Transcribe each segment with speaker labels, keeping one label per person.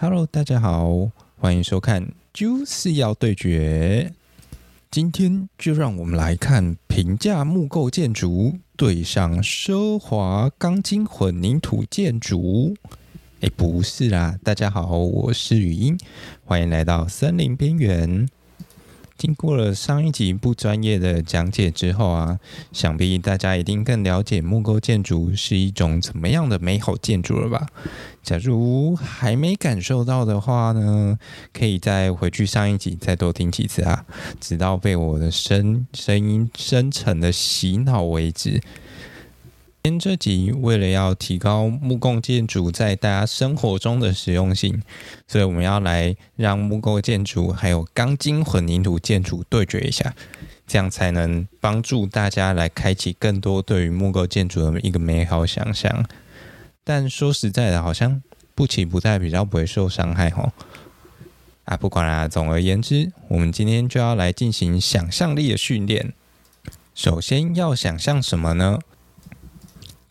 Speaker 1: Hello，大家好，欢迎收看《就是要对决》。今天就让我们来看平价木构建筑对上奢华钢筋混凝土建筑。哎，不是啦，大家好，我是语音，欢迎来到森林边缘。经过了上一集不专业的讲解之后啊，想必大家一定更了解木构建筑是一种怎么样的美好建筑了吧？假如还没感受到的话呢，可以再回去上一集再多听几次啊，直到被我的声声音深沉的洗脑为止。今天这集为了要提高木构建筑在大家生活中的实用性，所以我们要来让木构建筑还有钢筋混凝土建筑对决一下，这样才能帮助大家来开启更多对于木构建筑的一个美好想象。但说实在的，好像不期不在比较不会受伤害哦。啊，不管啦，总而言之，我们今天就要来进行想象力的训练。首先要想象什么呢？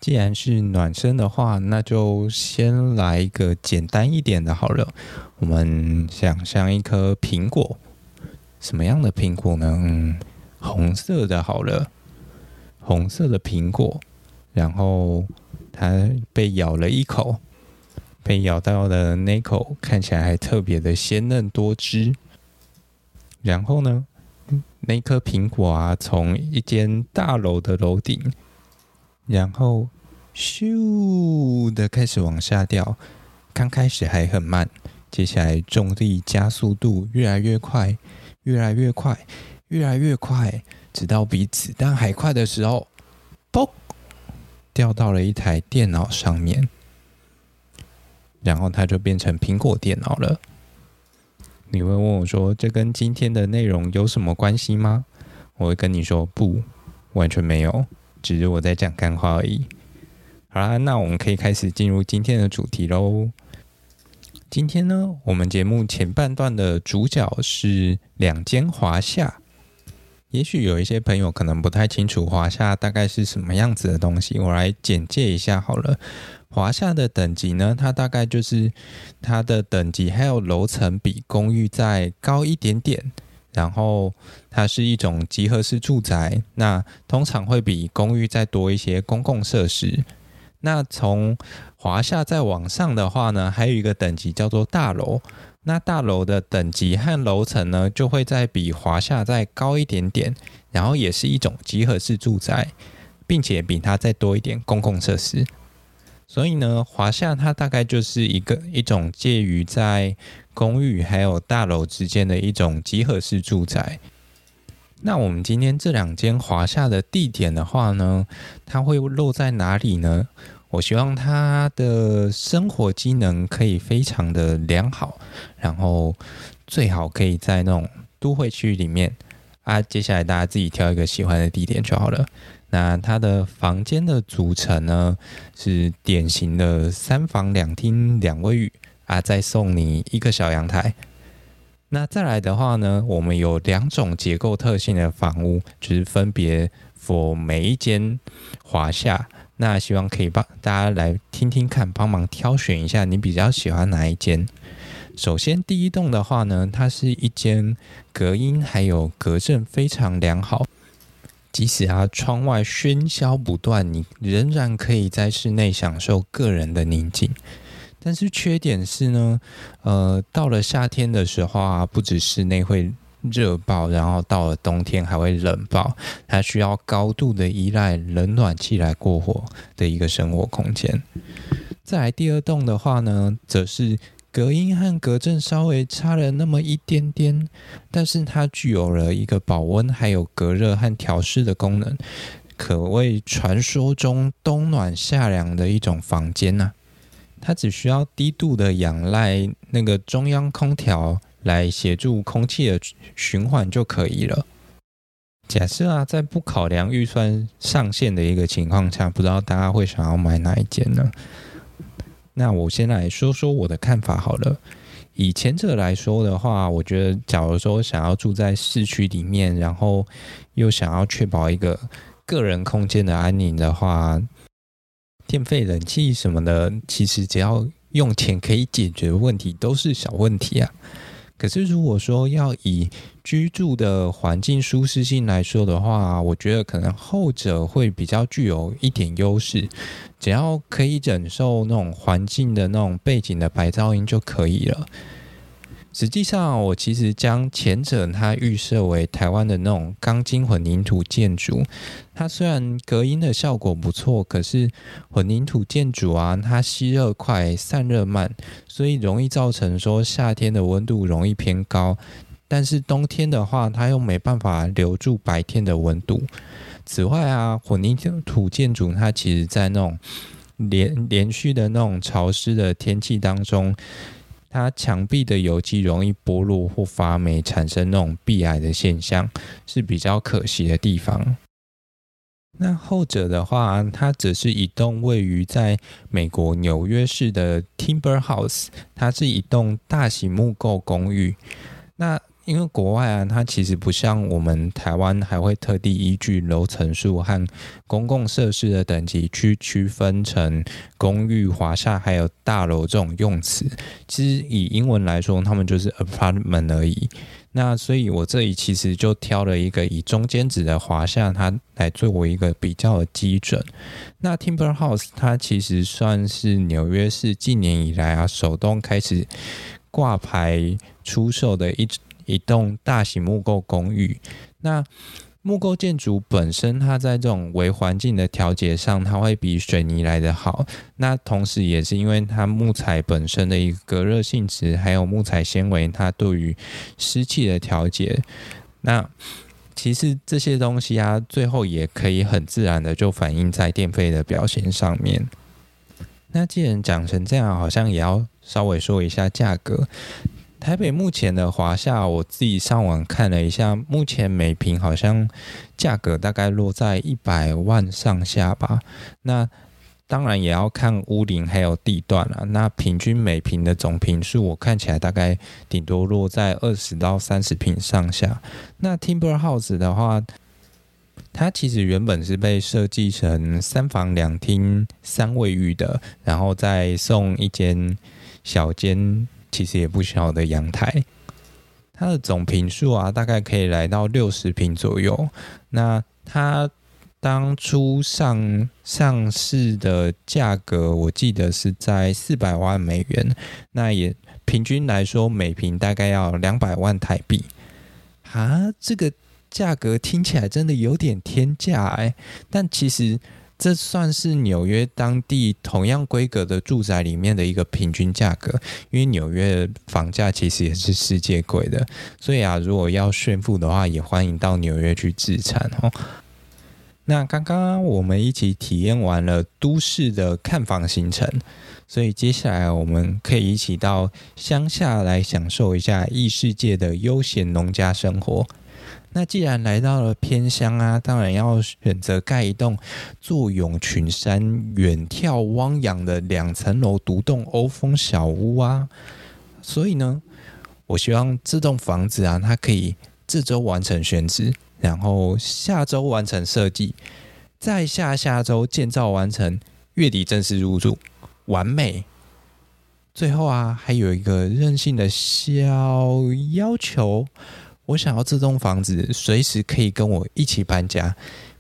Speaker 1: 既然是暖身的话，那就先来一个简单一点的好了。我们想象一颗苹果，什么样的苹果呢？嗯，红色的好了，红色的苹果，然后它被咬了一口，被咬到的那口看起来还特别的鲜嫩多汁。然后呢，那颗苹果啊，从一间大楼的楼顶。然后，咻的开始往下掉。刚开始还很慢，接下来重力加速度越来越快，越来越快，越来越快，直到比子弹还快的时候，嘣，掉到了一台电脑上面。然后它就变成苹果电脑了。你会问我说：“这跟今天的内容有什么关系吗？”我会跟你说：“不，完全没有。”只是我在讲干话而已。好啦，那我们可以开始进入今天的主题喽。今天呢，我们节目前半段的主角是两间华夏。也许有一些朋友可能不太清楚华夏大概是什么样子的东西，我来简介一下好了。华夏的等级呢，它大概就是它的等级还有楼层比公寓再高一点点。然后它是一种集合式住宅，那通常会比公寓再多一些公共设施。那从华夏再往上的话呢，还有一个等级叫做大楼。那大楼的等级和楼层呢，就会再比华夏再高一点点，然后也是一种集合式住宅，并且比它再多一点公共设施。所以呢，华夏它大概就是一个一种介于在公寓还有大楼之间的一种集合式住宅。那我们今天这两间华夏的地点的话呢，它会落在哪里呢？我希望它的生活机能可以非常的良好，然后最好可以在那种都会区里面啊。接下来大家自己挑一个喜欢的地点就好了。那它的房间的组成呢，是典型的三房两厅两卫浴啊，再送你一个小阳台。那再来的话呢，我们有两种结构特性的房屋，就是分别 for 每一间华夏。那希望可以帮大家来听听看，帮忙挑选一下你比较喜欢哪一间。首先第一栋的话呢，它是一间隔音还有隔震非常良好。即使啊，窗外喧嚣不断，你仍然可以在室内享受个人的宁静。但是缺点是呢，呃，到了夏天的时候啊，不止室内会热爆，然后到了冬天还会冷爆，它需要高度的依赖冷暖气来过活的一个生活空间。再来第二栋的话呢，则是。隔音和隔震稍微差了那么一点点，但是它具有了一个保温、还有隔热和调湿的功能，可谓传说中冬暖夏凉的一种房间呐、它只需要低度的仰赖那个中央空调来协助空气的循环就可以了。假设啊，在不考量预算上限的一个情况下，不知道大家会想要买哪一间呢？那我先来说说我的看法好了。以前者来说的话，我觉得，假如说想要住在市区里面，然后又想要确保一个个人空间的安宁的话，电费、冷气什么的，其实只要用钱可以解决问题都是小问题啊。可是如果说要以居住的环境舒适性来说的话，我觉得可能后者会比较具有一点优势。只要可以忍受那种环境的那种背景的白噪音就可以了。实际上，我其实将前者它预设为台湾的那种钢筋混凝土建筑，它虽然隔音的效果不错，可是混凝土建筑啊，它吸热快、散热慢，所以容易造成说夏天的温度容易偏高，但是冬天的话，它又没办法留住白天的温度。此外啊，混凝土建筑它其实在那种连连续的那种潮湿的天气当中。它墙壁的油漆容易剥落或发霉，产生那种壁癌的现象，是比较可惜的地方。那后者的话，它只是一栋位于在美国纽约市的 Timber House，它是一栋大型木构公寓。那因为国外啊，它其实不像我们台湾，还会特地依据楼层数和公共设施的等级去区分成公寓、华厦还有大楼这种用词。其实以英文来说，他们就是 apartment 而已。那所以我这里其实就挑了一个以中间值的华厦，它来作为一个比较的基准。那 Timber House 它其实算是纽约市近年以来啊，首栋开始挂牌出售的一。一栋大型木构公寓，那木构建筑本身，它在这种微环境的调节上，它会比水泥来得好。那同时，也是因为它木材本身的一个隔热性质，还有木材纤维，它对于湿气的调节。那其实这些东西啊，最后也可以很自然的就反映在电费的表现上面。那既然讲成这样，好像也要稍微说一下价格。台北目前的华厦，我自己上网看了一下，目前每平好像价格大概落在一百万上下吧。那当然也要看屋龄还有地段了。那平均每平的总坪数，我看起来大概顶多落在二十到三十坪上下。那 Timber House 的话，它其实原本是被设计成三房两厅三卫浴的，然后再送一间小间。其实也不小的阳台，它的总坪数啊，大概可以来到六十坪左右。那它当初上上市的价格，我记得是在四百万美元。那也平均来说，每坪大概要两百万台币。啊，这个价格听起来真的有点天价哎，但其实。这算是纽约当地同样规格的住宅里面的一个平均价格，因为纽约房价其实也是世界贵的，所以啊，如果要炫富的话，也欢迎到纽约去置产哦。那刚刚我们一起体验完了都市的看房行程，所以接下来我们可以一起到乡下来享受一下异世界的悠闲农家生活。那既然来到了偏乡啊，当然要选择盖一栋坐拥群山、远眺汪洋的两层楼独栋欧风小屋啊。所以呢，我希望这栋房子啊，它可以这周完成选址，然后下周完成设计，再下下周建造完成，月底正式入住，完美。最后啊，还有一个任性的小要求。我想要这栋房子随时可以跟我一起搬家，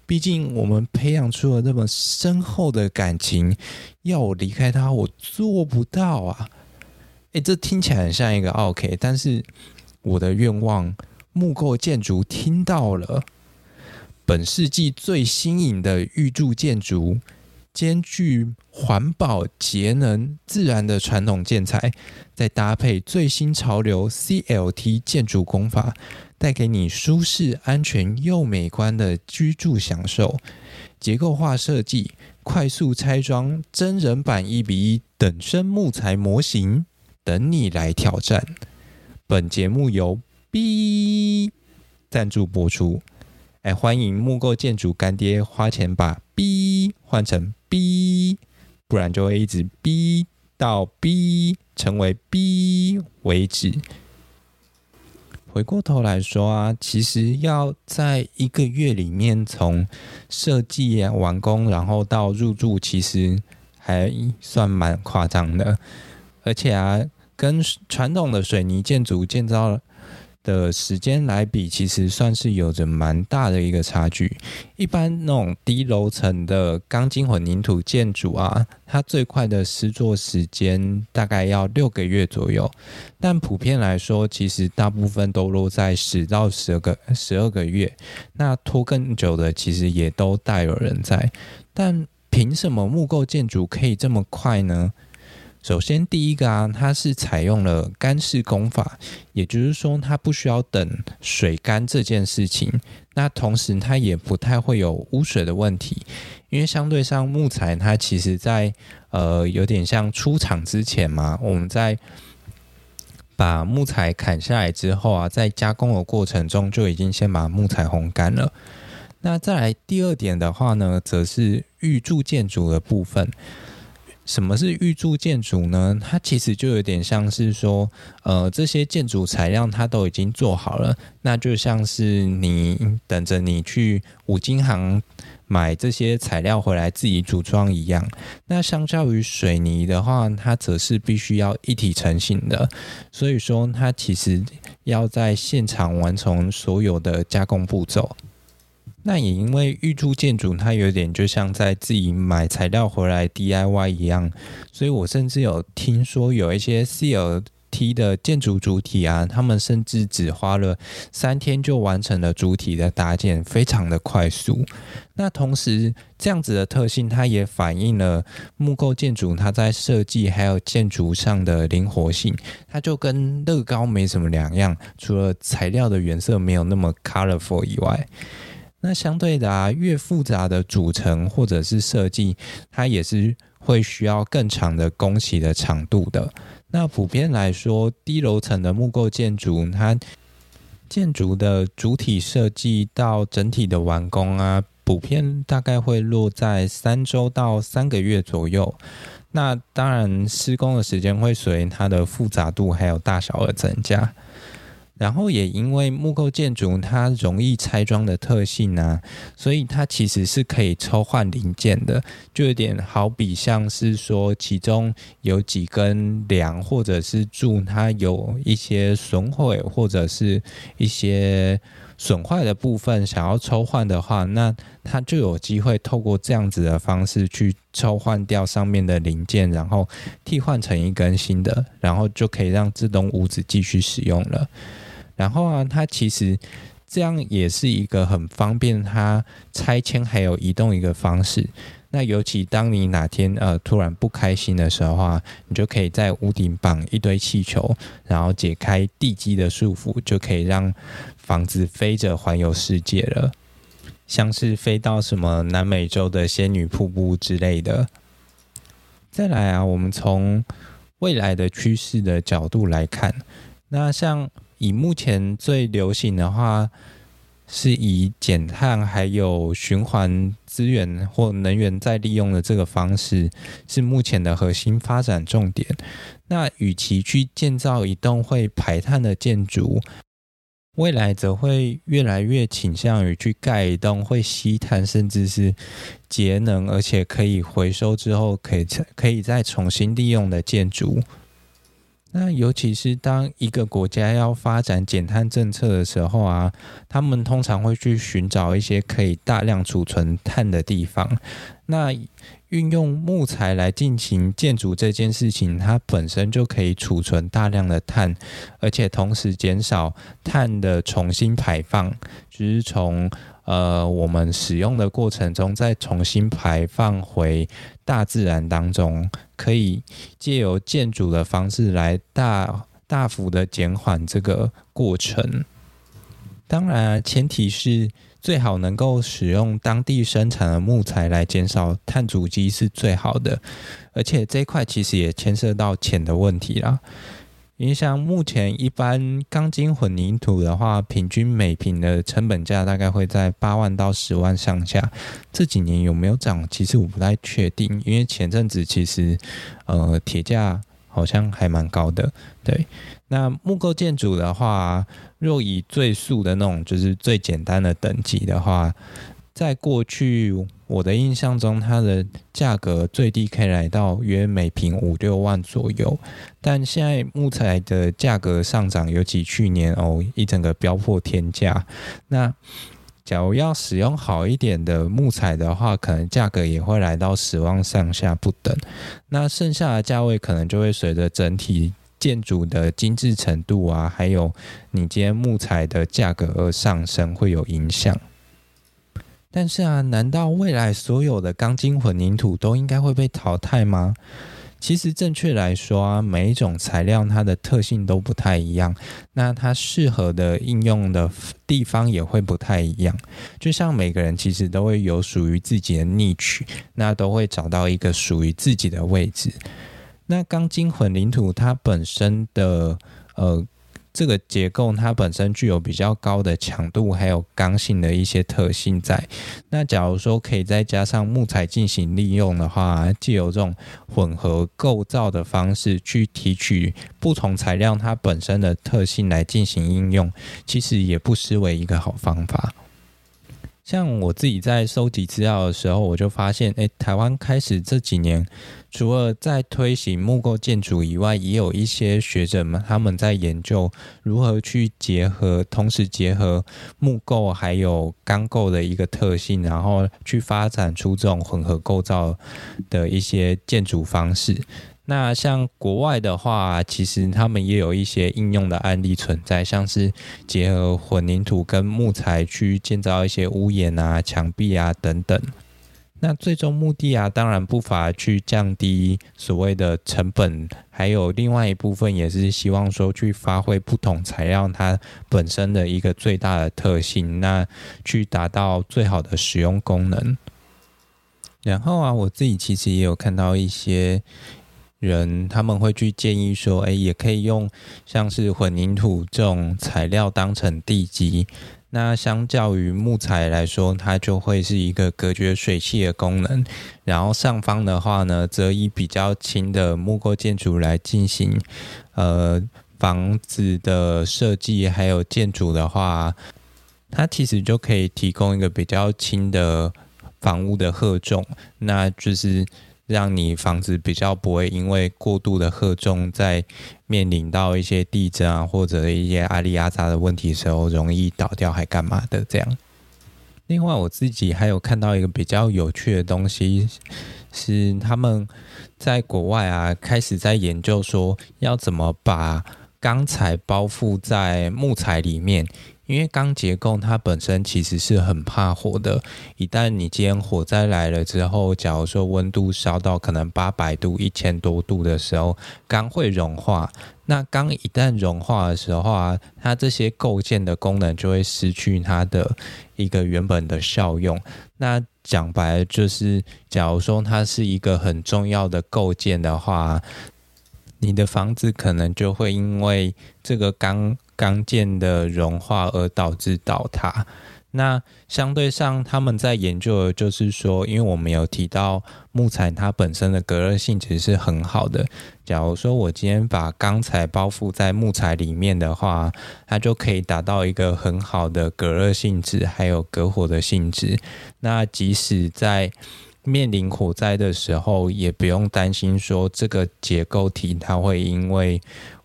Speaker 1: 毕竟我们培养出了那么深厚的感情，要我离开他，我做不到啊！诶，这听起来很像一个 OK，但是我的愿望，木构建筑听到了，本世纪最新颖的预铸建筑。兼具环保、节能、自然的传统建材，再搭配最新潮流 CLT 建筑工法，带给你舒适、安全又美观的居住享受。结构化设计、快速拆装、真人版一比一等身木材模型，等你来挑战。本节目由 B 赞助播出。哎，欢迎木构建筑干爹花钱把 B 换成 B，不然就会一直 B 到 B 成为 B 为止。回过头来说啊，其实要在一个月里面从设计完工，然后到入住，其实还算蛮夸张的。而且啊，跟传统的水泥建筑建造的时间来比，其实算是有着蛮大的一个差距。一般那种低楼层的钢筋混凝土建筑啊，它最快的施作时间大概要六个月左右，但普遍来说，其实大部分都落在十到十二个十二个月。那拖更久的，其实也都大有人在。但凭什么木构建筑可以这么快呢？首先，第一个啊，它是采用了干式工法，也就是说，它不需要等水干这件事情。那同时，它也不太会有污水的问题，因为相对上木材，它其实在呃有点像出厂之前嘛，我们在把木材砍下来之后啊，在加工的过程中就已经先把木材烘干了。那再来第二点的话呢，则是预铸建筑的部分。什么是预铸建筑呢？它其实就有点像是说，呃，这些建筑材料它都已经做好了，那就像是你等着你去五金行买这些材料回来自己组装一样。那相较于水泥的话，它则是必须要一体成型的，所以说它其实要在现场完成所有的加工步骤。那也因为预铸建筑，它有点就像在自己买材料回来 DIY 一样，所以我甚至有听说有一些 CLT 的建筑主体啊，他们甚至只花了三天就完成了主体的搭建，非常的快速。那同时，这样子的特性，它也反映了木构建筑它在设计还有建筑上的灵活性，它就跟乐高没什么两样，除了材料的颜色没有那么 colorful 以外。那相对的啊，越复杂的组成或者是设计，它也是会需要更长的工期的长度的。那普遍来说，低楼层的木构建筑，它建筑的主体设计到整体的完工啊，普遍大概会落在三周到三个月左右。那当然，施工的时间会随它的复杂度还有大小而增加。然后也因为木构建筑它容易拆装的特性呢、啊，所以它其实是可以抽换零件的，就有点好比像是说，其中有几根梁或者是柱，它有一些损毁或者是一些损坏的部分，想要抽换的话，那它就有机会透过这样子的方式去抽换掉上面的零件，然后替换成一根新的，然后就可以让这栋屋子继续使用了。然后啊，它其实这样也是一个很方便它拆迁还有移动一个方式。那尤其当你哪天呃突然不开心的时候啊，你就可以在屋顶绑一堆气球，然后解开地基的束缚，就可以让房子飞着环游世界了，像是飞到什么南美洲的仙女瀑布之类的。再来啊，我们从未来的趋势的角度来看，那像。以目前最流行的话，是以减碳还有循环资源或能源再利用的这个方式，是目前的核心发展重点。那与其去建造一栋会排碳的建筑，未来则会越来越倾向于去盖一栋会吸碳，甚至是节能，而且可以回收之后可以可以再重新利用的建筑。那尤其是当一个国家要发展减碳政策的时候啊，他们通常会去寻找一些可以大量储存碳的地方。那运用木材来进行建筑这件事情，它本身就可以储存大量的碳，而且同时减少碳的重新排放，就是从。呃，我们使用的过程中，再重新排放回大自然当中，可以借由建筑的方式来大大幅的减缓这个过程。当然，前提是最好能够使用当地生产的木材来减少碳足迹是最好的，而且这块其实也牵涉到钱的问题啦。因为像目前一般钢筋混凝土的话，平均每平的成本价大概会在八万到十万上下。这几年有没有涨？其实我不太确定，因为前阵子其实呃铁价好像还蛮高的。对，那木构建筑的话，若以最素的那种就是最简单的等级的话，在过去我的印象中，它的价格最低可以来到约每平五六万左右。但现在木材的价格上涨，尤其去年哦，一整个飙破天价。那假如要使用好一点的木材的话，可能价格也会来到十万上下不等。那剩下的价位可能就会随着整体建筑的精致程度啊，还有你今天木材的价格而上升，会有影响。但是啊，难道未来所有的钢筋混凝土都应该会被淘汰吗？其实正确来说啊，每一种材料它的特性都不太一样，那它适合的应用的地方也会不太一样。就像每个人其实都会有属于自己的 niche，那都会找到一个属于自己的位置。那钢筋混凝土它本身的呃。这个结构它本身具有比较高的强度，还有刚性的一些特性在。那假如说可以再加上木材进行利用的话，借由这种混合构造的方式去提取不同材料它本身的特性来进行应用，其实也不失为一个好方法。像我自己在收集资料的时候，我就发现，诶，台湾开始这几年，除了在推行木构建筑以外，也有一些学者们他们在研究如何去结合，同时结合木构还有钢构的一个特性，然后去发展出这种混合构造的一些建筑方式。那像国外的话，其实他们也有一些应用的案例存在，像是结合混凝土跟木材去建造一些屋檐啊、墙壁啊等等。那最终目的啊，当然不乏去降低所谓的成本，还有另外一部分也是希望说去发挥不同材料它本身的一个最大的特性，那去达到最好的使用功能。然后啊，我自己其实也有看到一些。人他们会去建议说，哎，也可以用像是混凝土这种材料当成地基。那相较于木材来说，它就会是一个隔绝水汽的功能。然后上方的话呢，则以比较轻的木构建筑来进行，呃，房子的设计还有建筑的话，它其实就可以提供一个比较轻的房屋的荷重，那就是。让你房子比较不会因为过度的荷重，在面临到一些地震啊或者一些阿里阿杂的问题的时候，容易倒掉还干嘛的这样。另外，我自己还有看到一个比较有趣的东西，是他们在国外啊开始在研究说要怎么把钢材包覆在木材里面。因为钢结构它本身其实是很怕火的，一旦你今天火灾来了之后，假如说温度烧到可能八百度、一千多度的时候，钢会融化。那钢一旦融化的时候啊，它这些构件的功能就会失去它的一个原本的效用。那讲白了就是，假如说它是一个很重要的构件的话，你的房子可能就会因为这个钢。钢件的融化而导致倒塌。那相对上，他们在研究的就是说，因为我们有提到木材它本身的隔热性质是很好的。假如说我今天把钢材包覆在木材里面的话，它就可以达到一个很好的隔热性质，还有隔火的性质。那即使在面临火灾的时候，也不用担心说这个结构体它会因为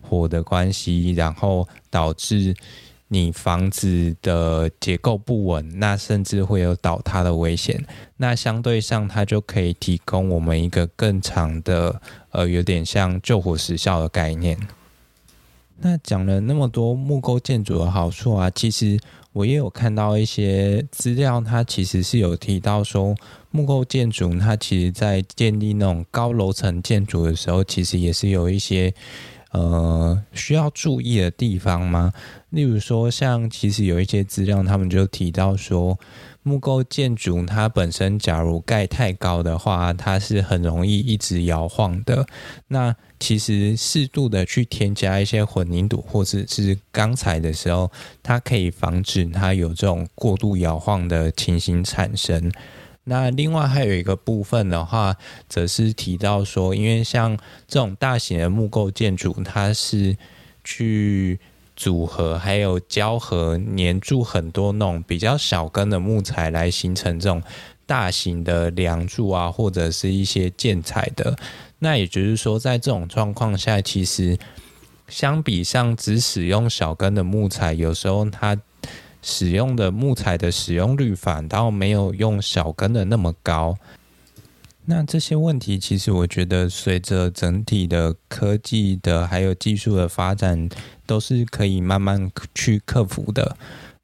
Speaker 1: 火的关系，然后导致你房子的结构不稳，那甚至会有倒塌的危险。那相对上，它就可以提供我们一个更长的，呃，有点像救火时效的概念。那讲了那么多木构建筑的好处啊，其实我也有看到一些资料，它其实是有提到说，木构建筑它其实在建立那种高楼层建筑的时候，其实也是有一些。呃，需要注意的地方吗？例如说，像其实有一些资料，他们就提到说，木构建筑它本身假如盖太高的话，它是很容易一直摇晃的。那其实适度的去添加一些混凝土或者是钢材的时候，它可以防止它有这种过度摇晃的情形产生。那另外还有一个部分的话，则是提到说，因为像这种大型的木构建筑，它是去组合，还有胶合粘住很多那种比较小根的木材来形成这种大型的梁柱啊，或者是一些建材的。那也就是说，在这种状况下，其实相比上只使用小根的木材，有时候它使用的木材的使用率反倒没有用小根的那么高。那这些问题，其实我觉得随着整体的科技的还有技术的发展，都是可以慢慢去克服的。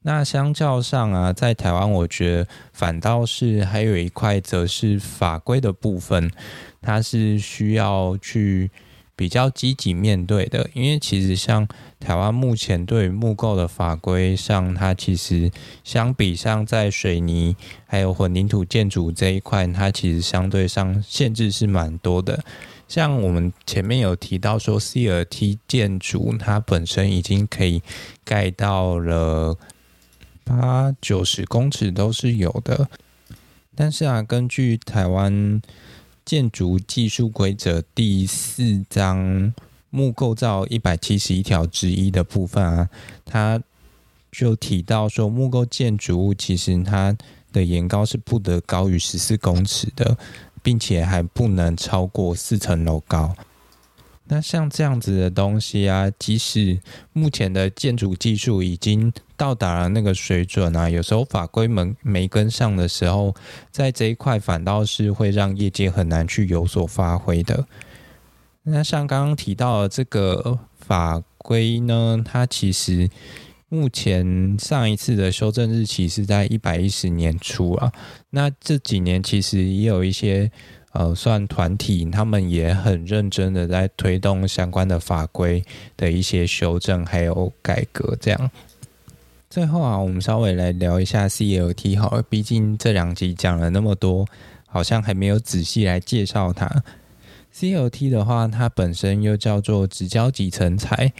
Speaker 1: 那相较上啊，在台湾，我觉得反倒是还有一块，则是法规的部分，它是需要去。比较积极面对的，因为其实像台湾目前对于木构的法规上，它其实相比上在水泥还有混凝土建筑这一块，它其实相对上限制是蛮多的。像我们前面有提到说，CRT 建筑它本身已经可以盖到了八九十公尺都是有的，但是啊，根据台湾。建筑技术规则第四章木构造一百七十一条之一的部分啊，它就提到说，木构建筑物其实它的岩高是不得高于十四公尺的，并且还不能超过四层楼高。那像这样子的东西啊，即使目前的建筑技术已经到达了那个水准啊，有时候法规门没跟上的时候，在这一块反倒是会让业界很难去有所发挥的。那像刚刚提到的这个法规呢，它其实目前上一次的修正日期是在一百一十年初啊。那这几年其实也有一些。呃，算团体，他们也很认真的在推动相关的法规的一些修正还有改革。这样，最后啊，我们稍微来聊一下 CLT 好了，毕竟这两集讲了那么多，好像还没有仔细来介绍它。CLT 的话，它本身又叫做直交集成材。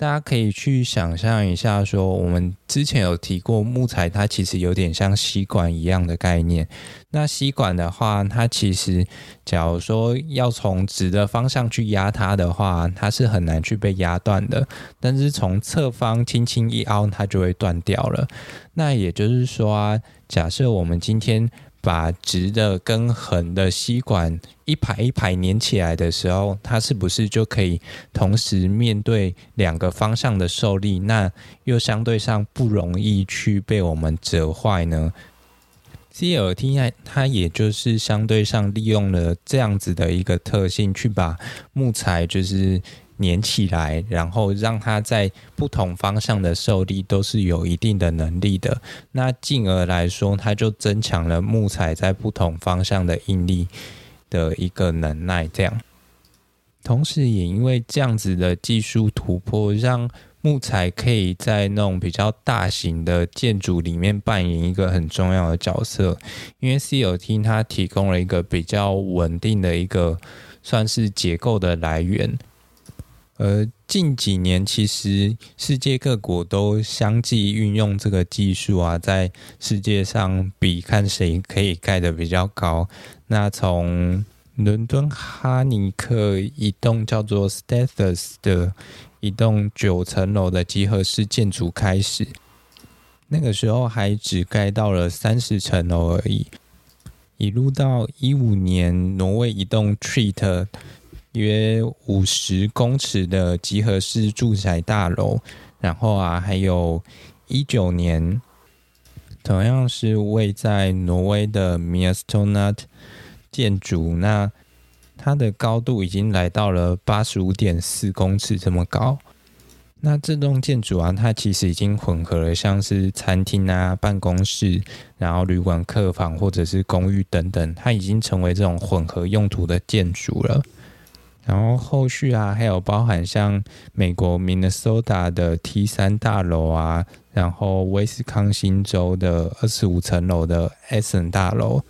Speaker 1: 大家可以去想象一下，说我们之前有提过木材，它其实有点像吸管一样的概念。那吸管的话，它其实假如说要从直的方向去压它的话，它是很难去被压断的。但是从侧方轻轻一凹，它就会断掉了。那也就是说啊，假设我们今天。把直的跟横的吸管一排一排粘起来的时候，它是不是就可以同时面对两个方向的受力？那又相对上不容易去被我们折坏呢？CLT 它也就是相对上利用了这样子的一个特性，去把木材就是。粘起来，然后让它在不同方向的受力都是有一定的能力的，那进而来说，它就增强了木材在不同方向的应力的一个能耐。这样，同时也因为这样子的技术突破，让木材可以在那种比较大型的建筑里面扮演一个很重要的角色。因为 CLT 它提供了一个比较稳定的一个算是结构的来源。呃，近几年其实世界各国都相继运用这个技术啊，在世界上比看谁可以盖得比较高。那从伦敦哈尼克一栋叫做 Stathus 的一栋九层楼的集合式建筑开始，那个时候还只盖到了三十层楼而已。一路到一五年，挪威一栋 Treat。约五十公尺的集合式住宅大楼，然后啊，还有一九年，同样是位在挪威的 Mjøstonat 建筑，那它的高度已经来到了八十五点四公尺这么高。那这栋建筑啊，它其实已经混合了像是餐厅啊、办公室，然后旅馆、客房或者是公寓等等，它已经成为这种混合用途的建筑了。然后后续啊，还有包含像美国明尼苏达的 T 三大楼啊，然后威斯康星州的二十五层楼的 Essen 大楼，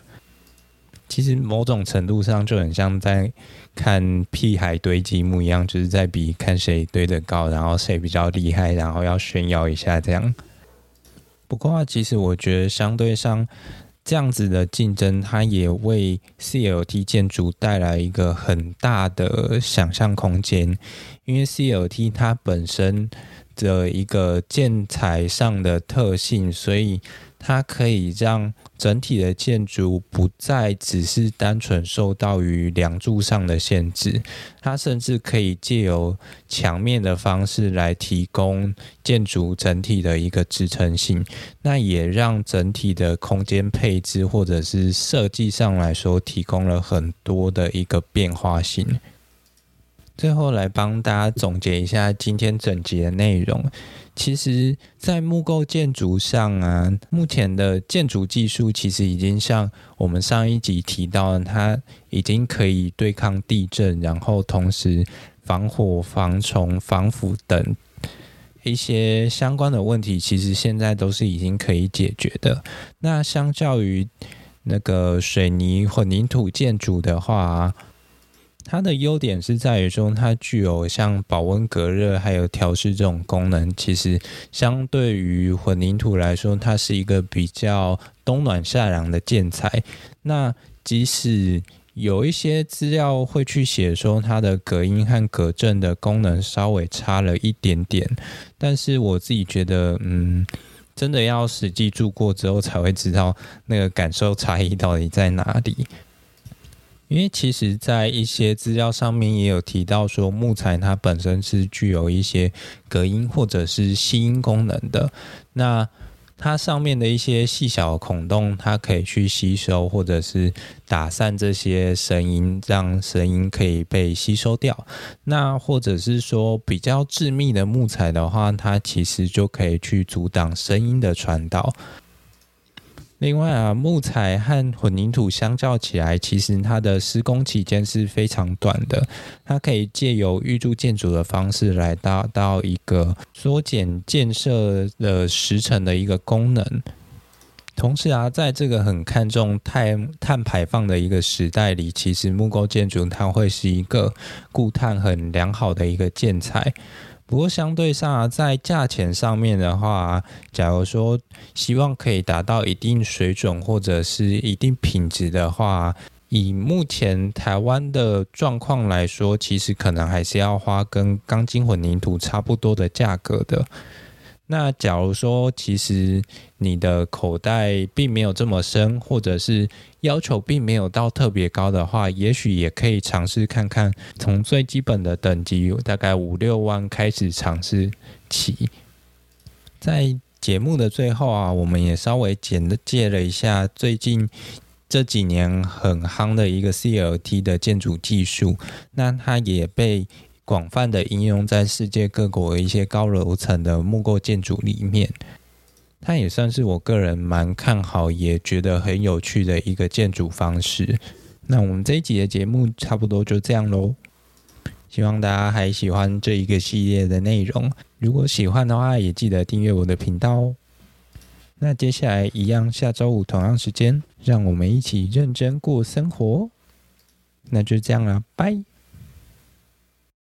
Speaker 1: 其实某种程度上就很像在看屁孩堆积木一样，就是在比看谁堆得高，然后谁比较厉害，然后要炫耀一下这样。不过啊，其实我觉得相对上。这样子的竞争，它也为 CLT 建筑带来一个很大的想象空间，因为 CLT 它本身的一个建材上的特性，所以它可以让整体的建筑不再只是单纯受到于梁柱上的限制，它甚至可以借由墙面的方式来提供建筑整体的一个支撑性，那也让整体的空间配置或者是设计上来说提供了很多的一个变化性。最后来帮大家总结一下今天整集的内容。其实，在木构建筑上啊，目前的建筑技术其实已经像我们上一集提到的，它已经可以对抗地震，然后同时防火、防虫、防腐等一些相关的问题，其实现在都是已经可以解决的。那相较于那个水泥混凝土建筑的话，它的优点是在于说，它具有像保温隔热还有调湿这种功能。其实相对于混凝土来说，它是一个比较冬暖夏凉的建材。那即使有一些资料会去写说它的隔音和隔震的功能稍微差了一点点，但是我自己觉得，嗯，真的要实际住过之后才会知道那个感受差异到底在哪里。因为其实，在一些资料上面也有提到说，木材它本身是具有一些隔音或者是吸音功能的。那它上面的一些细小孔洞，它可以去吸收或者是打散这些声音，让声音可以被吸收掉。那或者是说比较致密的木材的话，它其实就可以去阻挡声音的传导。另外啊，木材和混凝土相较起来，其实它的施工期间是非常短的。它可以借由预铸建筑的方式来达到一个缩减建设的时程的一个功能。同时啊，在这个很看重碳碳排放的一个时代里，其实木构建筑它会是一个固碳很良好的一个建材。不过相对上啊，在价钱上面的话，假如说希望可以达到一定水准或者是一定品质的话，以目前台湾的状况来说，其实可能还是要花跟钢筋混凝土差不多的价格的。那假如说，其实你的口袋并没有这么深，或者是要求并没有到特别高的话，也许也可以尝试看看，从最基本的等级，大概五六万开始尝试起。在节目的最后啊，我们也稍微简介了一下最近这几年很夯的一个 CLT 的建筑技术，那它也被。广泛的应用在世界各国一些高楼层的木构建筑里面，它也算是我个人蛮看好，也觉得很有趣的一个建筑方式。那我们这一集的节目差不多就这样喽，希望大家还喜欢这一个系列的内容。如果喜欢的话，也记得订阅我的频道哦。那接下来一样，下周五同样时间，让我们一起认真过生活。那就这样啦，拜。